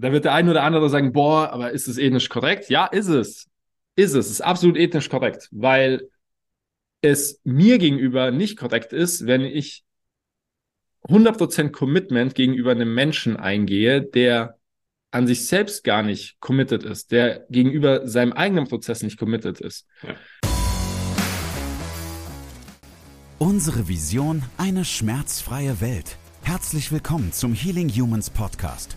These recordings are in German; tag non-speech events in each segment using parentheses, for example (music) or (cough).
Da wird der ein oder andere sagen, boah, aber ist es ethnisch korrekt? Ja, ist es. Ist es. Ist absolut ethnisch korrekt, weil es mir gegenüber nicht korrekt ist, wenn ich 100% Commitment gegenüber einem Menschen eingehe, der an sich selbst gar nicht committed ist, der gegenüber seinem eigenen Prozess nicht committed ist. Ja. Unsere Vision, eine schmerzfreie Welt. Herzlich willkommen zum Healing Humans Podcast.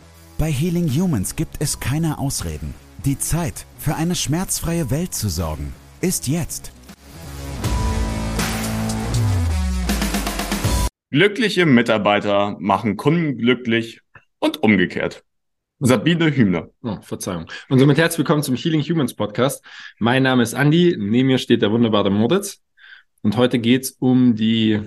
Bei Healing Humans gibt es keine Ausreden. Die Zeit, für eine schmerzfreie Welt zu sorgen, ist jetzt. Glückliche Mitarbeiter machen Kunden glücklich und umgekehrt. Sabine Hübner. Oh, Verzeihung. Und somit herzlich willkommen zum Healing Humans Podcast. Mein Name ist Andy, neben mir steht der wunderbare Moritz. Und heute geht es um die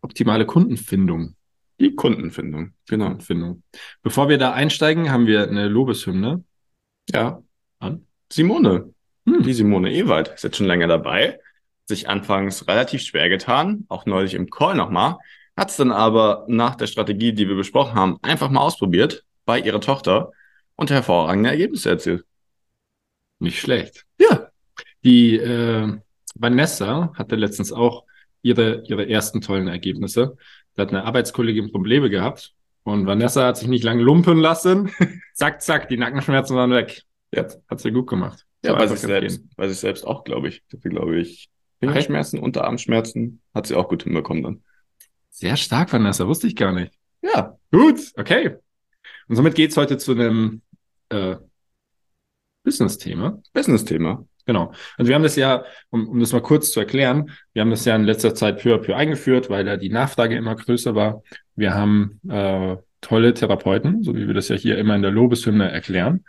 optimale Kundenfindung. Die Kundenfindung, genau. Kundenfindung. Bevor wir da einsteigen, haben wir eine Lobeshymne. Ja. An? Simone. Hm. Die Simone Ewald ist jetzt schon länger dabei. Sich anfangs relativ schwer getan, auch neulich im Call nochmal. Hat es dann aber nach der Strategie, die wir besprochen haben, einfach mal ausprobiert bei ihrer Tochter und hervorragende Ergebnisse erzielt. Nicht schlecht. Ja. Die äh, Vanessa hatte letztens auch ihre, ihre ersten tollen Ergebnisse. Da hat eine Arbeitskollegin Probleme gehabt und Vanessa hat sich nicht lange lumpen lassen. (laughs) zack, zack, die Nackenschmerzen waren weg. Jetzt hat sie gut gemacht. Ja, bei sich, selbst, bei sich selbst auch, glaube ich. Hatte, glaube ich, Fingerschmerzen, Unterarmschmerzen, hat sie auch gut hinbekommen dann. Sehr stark, Vanessa, wusste ich gar nicht. Ja. Gut, okay. Und somit geht's heute zu einem äh, Business-Thema. Business-Thema. Genau. Also wir haben das ja, um, um das mal kurz zu erklären, wir haben das ja in letzter Zeit peu à peu eingeführt, weil da die Nachfrage immer größer war. Wir haben äh, tolle Therapeuten, so wie wir das ja hier immer in der Lobeshymne erklären.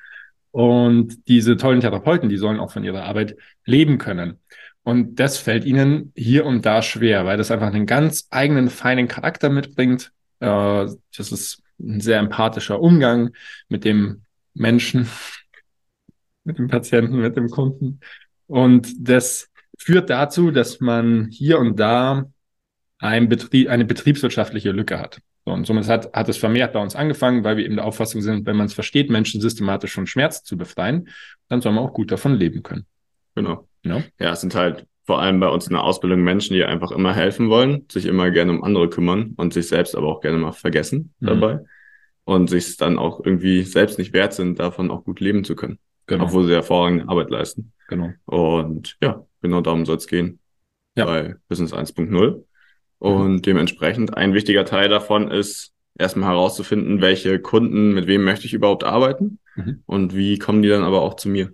Und diese tollen Therapeuten, die sollen auch von ihrer Arbeit leben können. Und das fällt ihnen hier und da schwer, weil das einfach einen ganz eigenen, feinen Charakter mitbringt. Äh, das ist ein sehr empathischer Umgang mit dem Menschen, mit dem Patienten, mit dem Kunden. Und das führt dazu, dass man hier und da ein Betrieb, eine betriebswirtschaftliche Lücke hat. So, und somit hat, hat es vermehrt bei uns angefangen, weil wir eben der Auffassung sind, wenn man es versteht, Menschen systematisch von Schmerz zu befreien, dann soll man auch gut davon leben können. Genau. Ja, ja es sind halt vor allem bei uns in der Ausbildung Menschen, die einfach immer helfen wollen, sich immer gerne um andere kümmern und sich selbst aber auch gerne mal vergessen mhm. dabei und sich dann auch irgendwie selbst nicht wert sind, davon auch gut leben zu können. Genau. Obwohl sie hervorragende Arbeit leisten. Genau. Und ja, genau darum soll es gehen. Ja. Bei Business 1.0. Und mhm. dementsprechend ein wichtiger Teil davon ist, erstmal herauszufinden, welche Kunden, mit wem möchte ich überhaupt arbeiten mhm. und wie kommen die dann aber auch zu mir.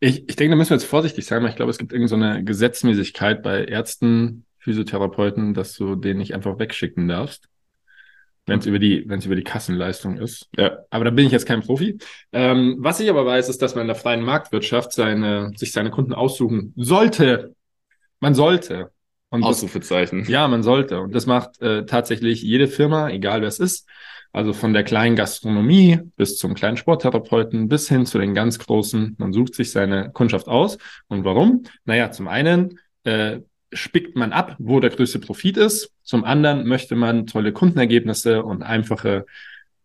Ich, ich denke, da müssen wir jetzt vorsichtig sein, weil ich glaube, es gibt irgendeine so Gesetzmäßigkeit bei Ärzten, Physiotherapeuten, dass du den nicht einfach wegschicken darfst wenn es über die, wenn es über die Kassenleistung ist. Ja. Aber da bin ich jetzt kein Profi. Ähm, was ich aber weiß, ist, dass man in der freien Marktwirtschaft seine, sich seine Kunden aussuchen sollte. Man sollte. Und Ausrufezeichen. Das, ja, man sollte. Und das macht äh, tatsächlich jede Firma, egal wer es ist. Also von der kleinen Gastronomie bis zum kleinen Sporttherapeuten bis hin zu den ganz großen. Man sucht sich seine Kundschaft aus. Und warum? Naja, zum einen äh, spickt man ab, wo der größte Profit ist. Zum anderen möchte man tolle Kundenergebnisse und einfache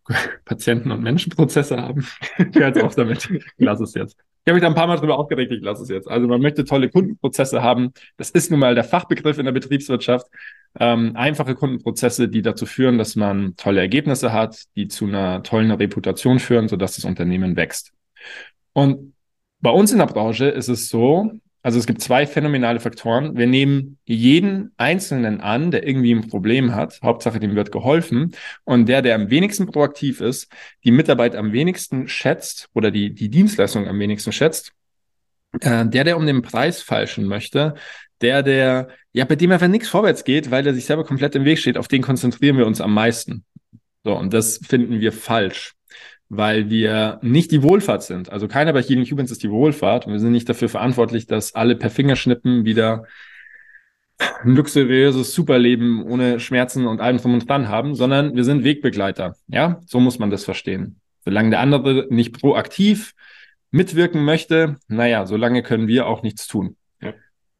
(laughs) Patienten- und Menschenprozesse haben. ich höre jetzt auf damit. Ich lasse es jetzt. Ich habe mich da ein paar Mal drüber aufgeregt, ich lasse es jetzt. Also man möchte tolle Kundenprozesse haben. Das ist nun mal der Fachbegriff in der Betriebswirtschaft. Ähm, einfache Kundenprozesse, die dazu führen, dass man tolle Ergebnisse hat, die zu einer tollen Reputation führen, sodass das Unternehmen wächst. Und bei uns in der Branche ist es so, also es gibt zwei phänomenale Faktoren. Wir nehmen jeden Einzelnen an, der irgendwie ein Problem hat. Hauptsache, dem wird geholfen. Und der, der am wenigsten proaktiv ist, die Mitarbeit am wenigsten schätzt oder die, die Dienstleistung am wenigsten schätzt, äh, der, der um den Preis falschen möchte, der, der, ja, bei dem einfach nichts vorwärts geht, weil er sich selber komplett im Weg steht, auf den konzentrieren wir uns am meisten. So, und das finden wir falsch weil wir nicht die Wohlfahrt sind. Also keiner bei Healing Humans ist die Wohlfahrt und wir sind nicht dafür verantwortlich, dass alle per Fingerschnippen wieder ein luxuriöses Superleben ohne Schmerzen und allem drum und dran haben, sondern wir sind Wegbegleiter. Ja, so muss man das verstehen. Solange der andere nicht proaktiv mitwirken möchte, naja, solange können wir auch nichts tun. Ja.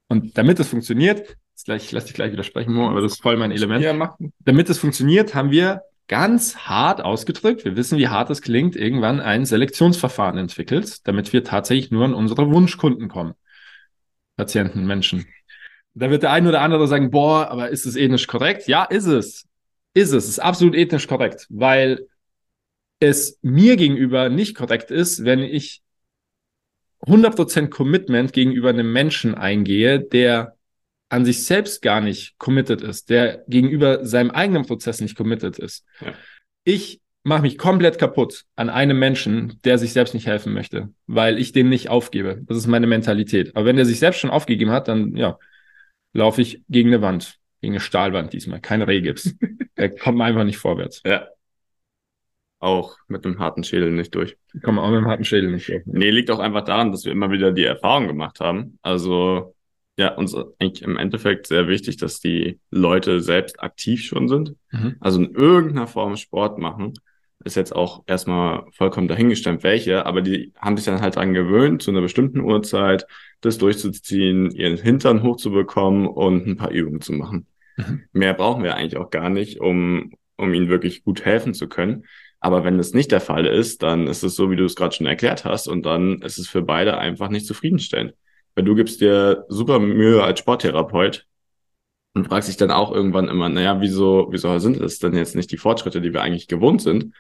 Und damit es funktioniert, gleich, ich lasse dich gleich widersprechen, aber das ist voll mein Element. Ja. Damit es funktioniert, haben wir ganz hart ausgedrückt, wir wissen, wie hart es klingt, irgendwann ein Selektionsverfahren entwickelt, damit wir tatsächlich nur an unsere Wunschkunden kommen. Patienten, Menschen. Da wird der ein oder andere sagen, boah, aber ist es ethnisch korrekt? Ja, ist es. Ist es. Ist absolut ethnisch korrekt, weil es mir gegenüber nicht korrekt ist, wenn ich 100% Commitment gegenüber einem Menschen eingehe, der an sich selbst gar nicht committed ist, der gegenüber seinem eigenen Prozess nicht committed ist. Ja. Ich mache mich komplett kaputt an einem Menschen, der sich selbst nicht helfen möchte, weil ich den nicht aufgebe. Das ist meine Mentalität. Aber wenn der sich selbst schon aufgegeben hat, dann ja, laufe ich gegen eine Wand, gegen eine Stahlwand diesmal, kein Rehgips. der (laughs) kommt einfach nicht vorwärts. Ja. Auch mit einem harten Schädel nicht durch. Kommen auch mit einem harten Schädel nicht durch. Nee, liegt auch einfach daran, dass wir immer wieder die Erfahrung gemacht haben. Also, ja, uns eigentlich im Endeffekt sehr wichtig, dass die Leute selbst aktiv schon sind. Mhm. Also in irgendeiner Form Sport machen. Ist jetzt auch erstmal vollkommen dahingestellt, welche, aber die haben sich dann halt dran gewöhnt, zu einer bestimmten Uhrzeit das durchzuziehen, ihren Hintern hochzubekommen und ein paar Übungen zu machen. Mhm. Mehr brauchen wir eigentlich auch gar nicht, um, um ihnen wirklich gut helfen zu können. Aber wenn das nicht der Fall ist, dann ist es so, wie du es gerade schon erklärt hast, und dann ist es für beide einfach nicht zufriedenstellend. Weil du gibst dir super Mühe als Sporttherapeut und fragst dich dann auch irgendwann immer, naja, wieso, wieso sind es denn jetzt nicht die Fortschritte, die wir eigentlich gewohnt sind?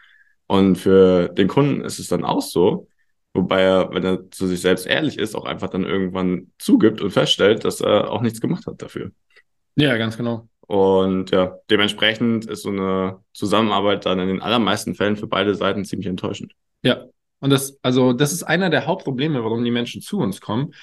Und für den Kunden ist es dann auch so, wobei er, wenn er zu sich selbst ehrlich ist, auch einfach dann irgendwann zugibt und feststellt, dass er auch nichts gemacht hat dafür. Ja, ganz genau. Und ja, dementsprechend ist so eine Zusammenarbeit dann in den allermeisten Fällen für beide Seiten ziemlich enttäuschend. Ja. Und das, also, das ist einer der Hauptprobleme, warum die Menschen zu uns kommen,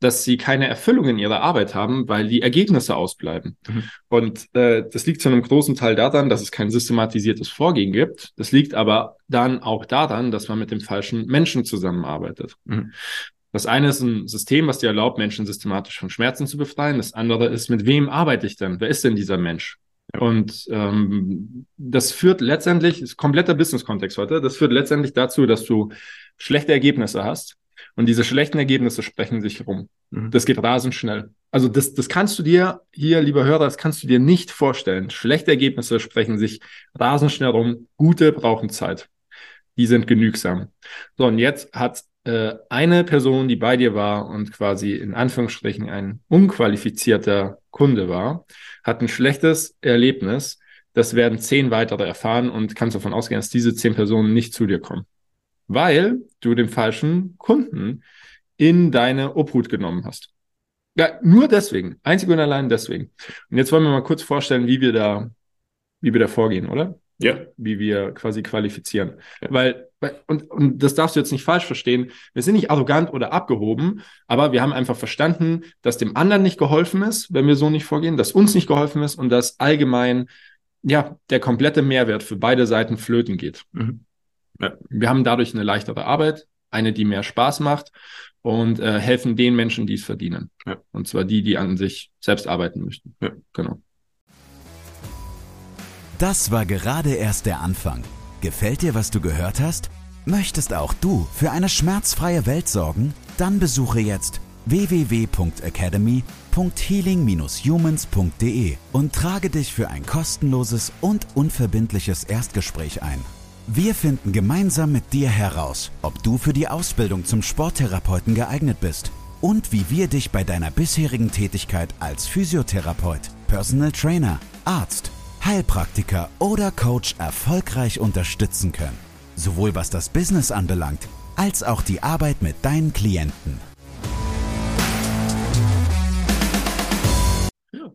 dass sie keine Erfüllung in ihrer Arbeit haben, weil die Ergebnisse ausbleiben. Mhm. Und äh, das liegt zu einem großen Teil daran, dass es kein systematisiertes Vorgehen gibt. Das liegt aber dann auch daran, dass man mit dem falschen Menschen zusammenarbeitet. Mhm. Das eine ist ein System, was dir erlaubt, Menschen systematisch von Schmerzen zu befreien. Das andere ist, mit wem arbeite ich denn? Wer ist denn dieser Mensch? Und ähm, das führt letztendlich, ist kompletter Business-Kontext heute, das führt letztendlich dazu, dass du schlechte Ergebnisse hast. Und diese schlechten Ergebnisse sprechen sich rum. Mhm. Das geht rasend schnell. Also das, das kannst du dir hier, lieber Hörer, das kannst du dir nicht vorstellen. Schlechte Ergebnisse sprechen sich rasend schnell rum. Gute brauchen Zeit. Die sind genügsam. So, und jetzt hat äh, eine Person, die bei dir war und quasi in Anführungsstrichen ein unqualifizierter Kunde war, hat ein schlechtes Erlebnis. Das werden zehn weitere erfahren und kannst davon ausgehen, dass diese zehn Personen nicht zu dir kommen, weil du den falschen Kunden in deine Obhut genommen hast. Ja, nur deswegen, einzig und allein deswegen. Und jetzt wollen wir mal kurz vorstellen, wie wir da, wie wir da vorgehen, oder? Ja. Wie wir quasi qualifizieren. Ja. Weil, und, und das darfst du jetzt nicht falsch verstehen. Wir sind nicht arrogant oder abgehoben, aber wir haben einfach verstanden, dass dem anderen nicht geholfen ist, wenn wir so nicht vorgehen, dass uns nicht geholfen ist und dass allgemein, ja, der komplette Mehrwert für beide Seiten flöten geht. Mhm. Ja. Wir haben dadurch eine leichtere Arbeit, eine, die mehr Spaß macht und äh, helfen den Menschen, die es verdienen. Ja. Und zwar die, die an sich selbst arbeiten möchten. Ja. Genau. Das war gerade erst der Anfang. Gefällt dir, was du gehört hast? Möchtest auch du für eine schmerzfreie Welt sorgen? Dann besuche jetzt www.academy.healing-humans.de und trage dich für ein kostenloses und unverbindliches Erstgespräch ein. Wir finden gemeinsam mit dir heraus, ob du für die Ausbildung zum Sporttherapeuten geeignet bist und wie wir dich bei deiner bisherigen Tätigkeit als Physiotherapeut, Personal Trainer, Arzt Heilpraktiker oder Coach erfolgreich unterstützen können. Sowohl was das Business anbelangt, als auch die Arbeit mit deinen Klienten.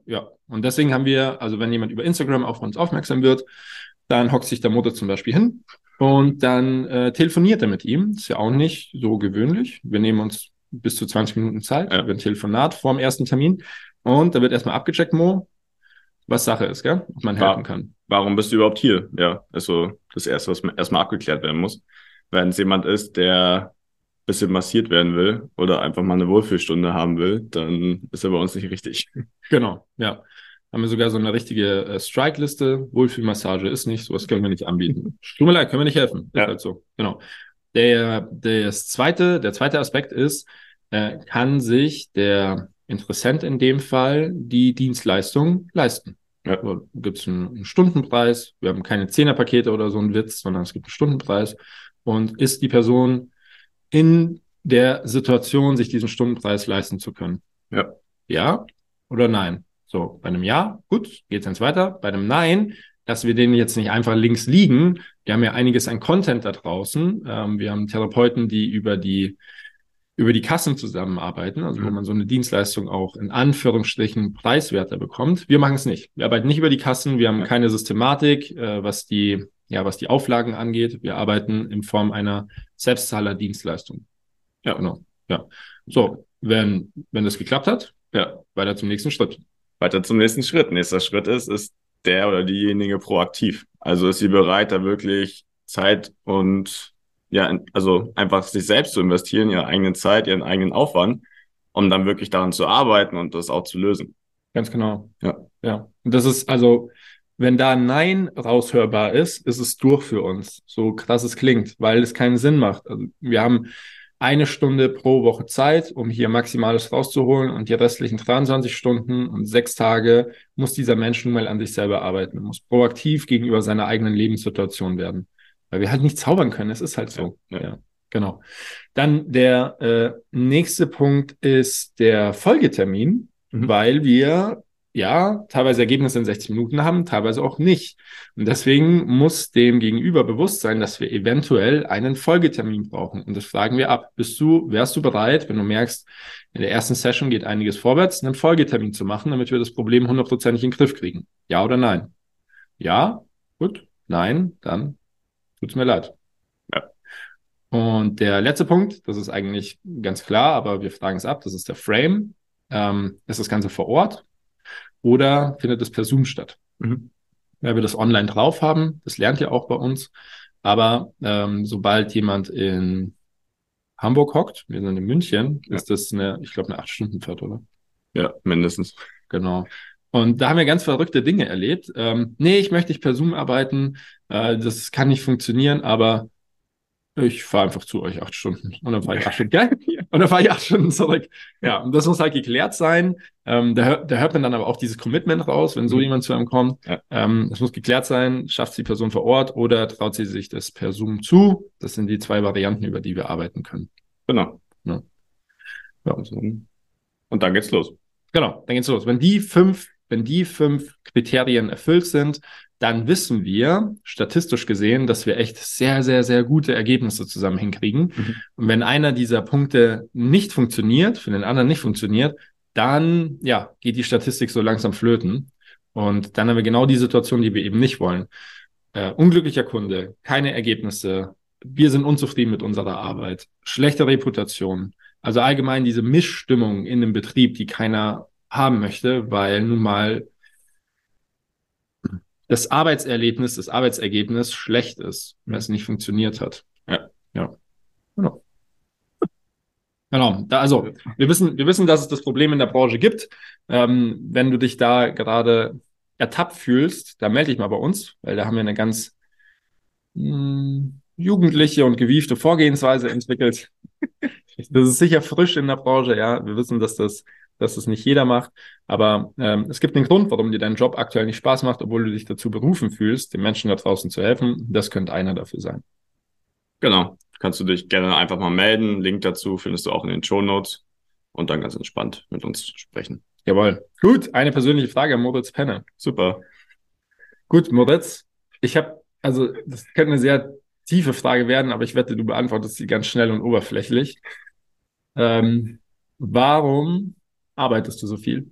Ja, und deswegen haben wir, also wenn jemand über Instagram auf uns aufmerksam wird, dann hockt sich der Mutter zum Beispiel hin und dann äh, telefoniert er mit ihm. Ist ja auch nicht so gewöhnlich. Wir nehmen uns bis zu 20 Minuten Zeit, ja. ein Telefonat vor dem ersten Termin und da wird erstmal abgecheckt, Mo, was Sache ist, gell? Ob man helfen kann. Warum bist du überhaupt hier? Ja, also das Erste, was erstmal abgeklärt werden muss. wenn es jemand ist, der ein bisschen massiert werden will oder einfach mal eine Wohlfühlstunde haben will, dann ist er bei uns nicht richtig. Genau, ja. Haben wir sogar so eine richtige äh, Strike-Liste. Wohlfühlmassage ist nicht, sowas können wir nicht anbieten. (laughs) Tut mir leid, können wir nicht helfen. Ist ja. halt so. Genau. Der, das zweite, der zweite Aspekt ist, äh, kann sich der Interessent in dem Fall die Dienstleistung leisten. Ja. Also, gibt es einen, einen, Stundenpreis. Wir haben keine Zehnerpakete oder so einen Witz, sondern es gibt einen Stundenpreis. Und ist die Person in der Situation, sich diesen Stundenpreis leisten zu können? Ja. Ja oder nein? So, bei einem Ja, gut, geht's jetzt weiter. Bei einem Nein, dass wir den jetzt nicht einfach links liegen. Wir haben ja einiges an Content da draußen. Ähm, wir haben Therapeuten, die über die über die Kassen zusammenarbeiten, also mhm. wo man so eine Dienstleistung auch in Anführungsstrichen preiswerter bekommt. Wir machen es nicht. Wir arbeiten nicht über die Kassen, wir haben keine Systematik, äh, was die, ja, was die Auflagen angeht. Wir arbeiten in Form einer Selbstzahler-Dienstleistung. Ja, genau. Ja. So, wenn, wenn das geklappt hat, ja, weiter zum nächsten Schritt. Weiter zum nächsten Schritt. Nächster Schritt ist, ist der oder diejenige proaktiv. Also ist sie bereit, da wirklich Zeit und ja, also einfach sich selbst zu investieren, ihre eigene Zeit, ihren eigenen Aufwand, um dann wirklich daran zu arbeiten und das auch zu lösen. Ganz genau. Ja. Ja. Und das ist also, wenn da Nein raushörbar ist, ist es durch für uns. So krass es klingt, weil es keinen Sinn macht. Also wir haben eine Stunde pro Woche Zeit, um hier Maximales rauszuholen und die restlichen 23 Stunden und sechs Tage muss dieser Mensch nun mal an sich selber arbeiten, muss proaktiv gegenüber seiner eigenen Lebenssituation werden weil wir halt nicht zaubern können. Es ist halt so. Ja, ja. ja genau. Dann der äh, nächste Punkt ist der Folgetermin, mhm. weil wir ja teilweise Ergebnisse in 60 Minuten haben, teilweise auch nicht. Und deswegen muss dem Gegenüber bewusst sein, dass wir eventuell einen Folgetermin brauchen. Und das fragen wir ab. Bist du, wärst du bereit, wenn du merkst, in der ersten Session geht einiges vorwärts, einen Folgetermin zu machen, damit wir das Problem hundertprozentig in den Griff kriegen? Ja oder nein? Ja, gut. Nein, dann Tut's mir leid. Ja. Und der letzte Punkt, das ist eigentlich ganz klar, aber wir fragen es ab, das ist der Frame. Ähm, ist das Ganze vor Ort oder findet es per Zoom statt? Mhm. Weil wir das online drauf haben, das lernt ihr auch bei uns. Aber ähm, sobald jemand in Hamburg hockt, wir sind in München, ja. ist das eine, ich glaube, eine acht Stunden Fahrt, oder? Ja, mindestens. Genau. Und da haben wir ganz verrückte Dinge erlebt. Ähm, nee, ich möchte nicht per Zoom arbeiten. Äh, das kann nicht funktionieren, aber ich fahre einfach zu euch acht Stunden. Und dann fahre ich acht Stunden, (laughs) geil. Und dann fahre ich acht Stunden zurück. Ja, und das muss halt geklärt sein. Ähm, da, da hört man dann aber auch dieses Commitment raus, wenn so mhm. jemand zu einem kommt. Ja. Ähm, das muss geklärt sein. Schafft die Person vor Ort oder traut sie sich das per Zoom zu? Das sind die zwei Varianten, über die wir arbeiten können. Genau. Ja. ja. Und dann geht's los. Genau, dann geht's los. Wenn die fünf wenn die fünf Kriterien erfüllt sind, dann wissen wir statistisch gesehen, dass wir echt sehr, sehr, sehr gute Ergebnisse zusammen hinkriegen. Mhm. Und wenn einer dieser Punkte nicht funktioniert, für den anderen nicht funktioniert, dann ja, geht die Statistik so langsam flöten. Und dann haben wir genau die Situation, die wir eben nicht wollen. Äh, unglücklicher Kunde, keine Ergebnisse, wir sind unzufrieden mit unserer Arbeit, schlechte Reputation. Also allgemein diese Mischstimmung in dem Betrieb, die keiner haben möchte, weil nun mal das Arbeitserlebnis, das Arbeitsergebnis schlecht ist, weil es nicht funktioniert hat. Ja, ja. Genau. Genau. Da, also wir wissen, wir wissen, dass es das Problem in der Branche gibt. Ähm, wenn du dich da gerade ertappt fühlst, dann melde dich mal bei uns, weil da haben wir eine ganz mh, hm, jugendliche und gewiefte Vorgehensweise entwickelt. (laughs) das ist sicher frisch in der Branche, ja. Wir wissen, dass das dass es nicht jeder macht. Aber ähm, es gibt einen Grund, warum dir dein Job aktuell nicht Spaß macht, obwohl du dich dazu berufen fühlst, den Menschen da draußen zu helfen. Das könnte einer dafür sein. Genau. Kannst du dich gerne einfach mal melden. Link dazu findest du auch in den Show Notes und dann ganz entspannt mit uns sprechen. Jawohl. Gut, eine persönliche Frage an Moritz Penne. Super. Gut, Moritz, ich habe, also das könnte eine sehr tiefe Frage werden, aber ich wette, du beantwortest sie ganz schnell und oberflächlich. Ähm, warum arbeitest du so viel?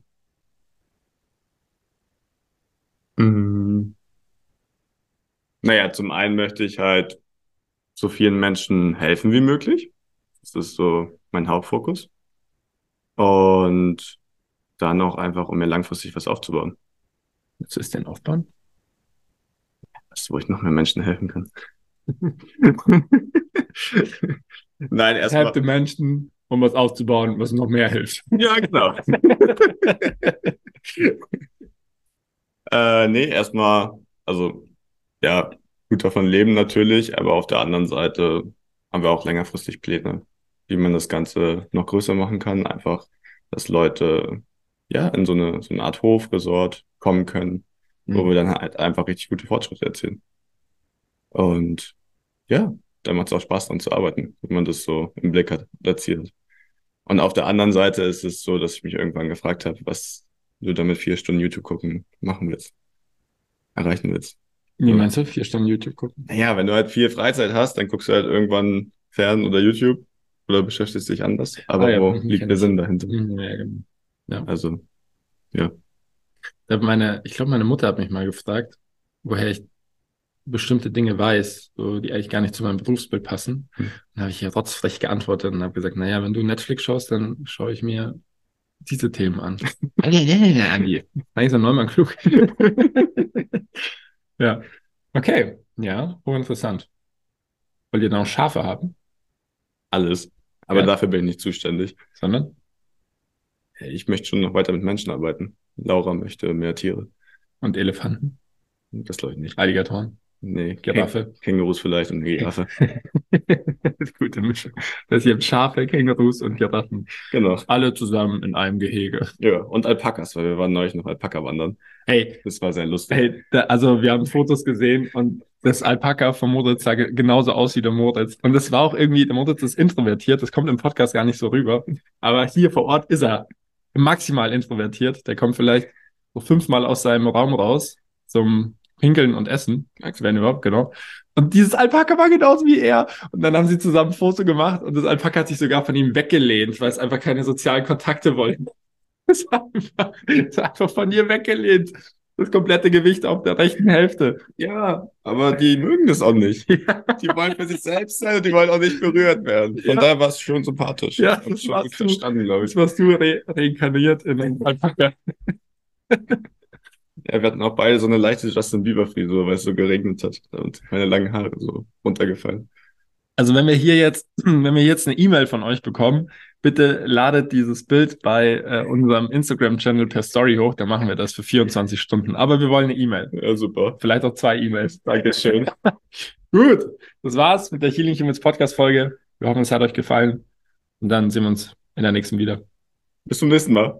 Mhm. Naja, zum einen möchte ich halt so vielen Menschen helfen wie möglich. Das ist so mein Hauptfokus. Und dann auch einfach, um mir langfristig was aufzubauen. Was ist denn aufbauen? Das, wo ich noch mehr Menschen helfen kann. (laughs) Nein, erstmal. Help the Menschen, um was aufzubauen, was noch mehr hilft. (laughs) Ja, genau. (laughs) äh, nee, erstmal, also ja, gut davon leben natürlich, aber auf der anderen Seite haben wir auch längerfristig Pläne, wie man das Ganze noch größer machen kann. Einfach, dass Leute ja in so eine, so eine Art Hofresort kommen können, mhm. wo wir dann halt einfach richtig gute Fortschritte erzielen. Und ja, da macht es auch Spaß dran zu arbeiten, wenn man das so im Blick hat, erzielt. Und auf der anderen Seite ist es so, dass ich mich irgendwann gefragt habe, was du damit vier Stunden YouTube gucken machen willst, erreichen willst. Wie meinst du, vier Stunden YouTube gucken? Naja, wenn du halt viel Freizeit hast, dann guckst du halt irgendwann fern oder YouTube oder beschäftigst dich anders. Aber ah, ja, wo liegt der Sinn dahinter? Ja, genau. Ja. Also, ja. Meine, ich glaube, meine Mutter hat mich mal gefragt, woher ich bestimmte Dinge weiß, so, die eigentlich gar nicht zu meinem Berufsbild passen. Hm. Dann habe ich ja rotzfrech geantwortet und habe gesagt, naja, wenn du Netflix schaust, dann schaue ich mir diese Themen an. (laughs) Eigentlich ist ein Neumann klug. (laughs) ja. Okay. Ja, hochinteressant. Wollt ihr dann auch Schafe haben? Alles. Aber ja. dafür bin ich nicht zuständig. Sondern? Ich möchte schon noch weiter mit Menschen arbeiten. Laura möchte mehr Tiere. Und Elefanten? Das glaube ich nicht. Alligatoren? Nee, Giraffe. Kängurus vielleicht und (laughs) Giraffe. Gute Mischung. Das hier Schafe, Kängurus und Giraffen. Genau. Alle zusammen in einem Gehege. Ja, und Alpakas, weil wir waren neulich noch Alpaka wandern. Hey. Das war sehr lustig. Hey, da, also wir haben Fotos gesehen und das Alpaka von Moritz sah genauso aus wie der Moritz. Und das war auch irgendwie, der Moritz ist introvertiert, das kommt im Podcast gar nicht so rüber. Aber hier vor Ort ist er maximal introvertiert. Der kommt vielleicht so fünfmal aus seinem Raum raus zum Pinkeln und Essen. Max wenn überhaupt, genau. Und dieses Alpaka war genauso wie er. Und dann haben sie zusammen ein Foto gemacht und das Alpaka hat sich sogar von ihm weggelehnt, weil es einfach keine sozialen Kontakte wollten. (laughs) Das war einfach, war einfach von ihr weggelehnt. Das komplette Gewicht auf der rechten Hälfte. Ja, aber die mögen das auch nicht. (laughs) Ja. Die wollen für sich selbst sein und die wollen auch nicht berührt werden. Von ja. daher war es schon sympathisch. Ja, das, schon gut verstanden, glaube ich. Das warst du re reinkarniert in einem Alpaka. (laughs) Ja, wir hatten auch beide so eine leichte Justin Bieber Frisur, weil es so geregnet hat und meine langen Haare so runtergefallen. Also wenn wir hier jetzt, (clears throat) wenn wir jetzt eine E-Mail von euch bekommen, bitte ladet dieses Bild bei äh, unserem Instagram-Channel per Story hoch, dann machen wir das für 24 Stunden. Aber wir wollen eine E-Mail. Ja, super. Vielleicht auch zwei E-Mails. Dankeschön. (laughs) Gut, das war's mit der Healing Humans Podcast-Folge. Wir hoffen, es hat euch gefallen. Und dann sehen wir uns in der nächsten wieder. Bis zum nächsten Mal.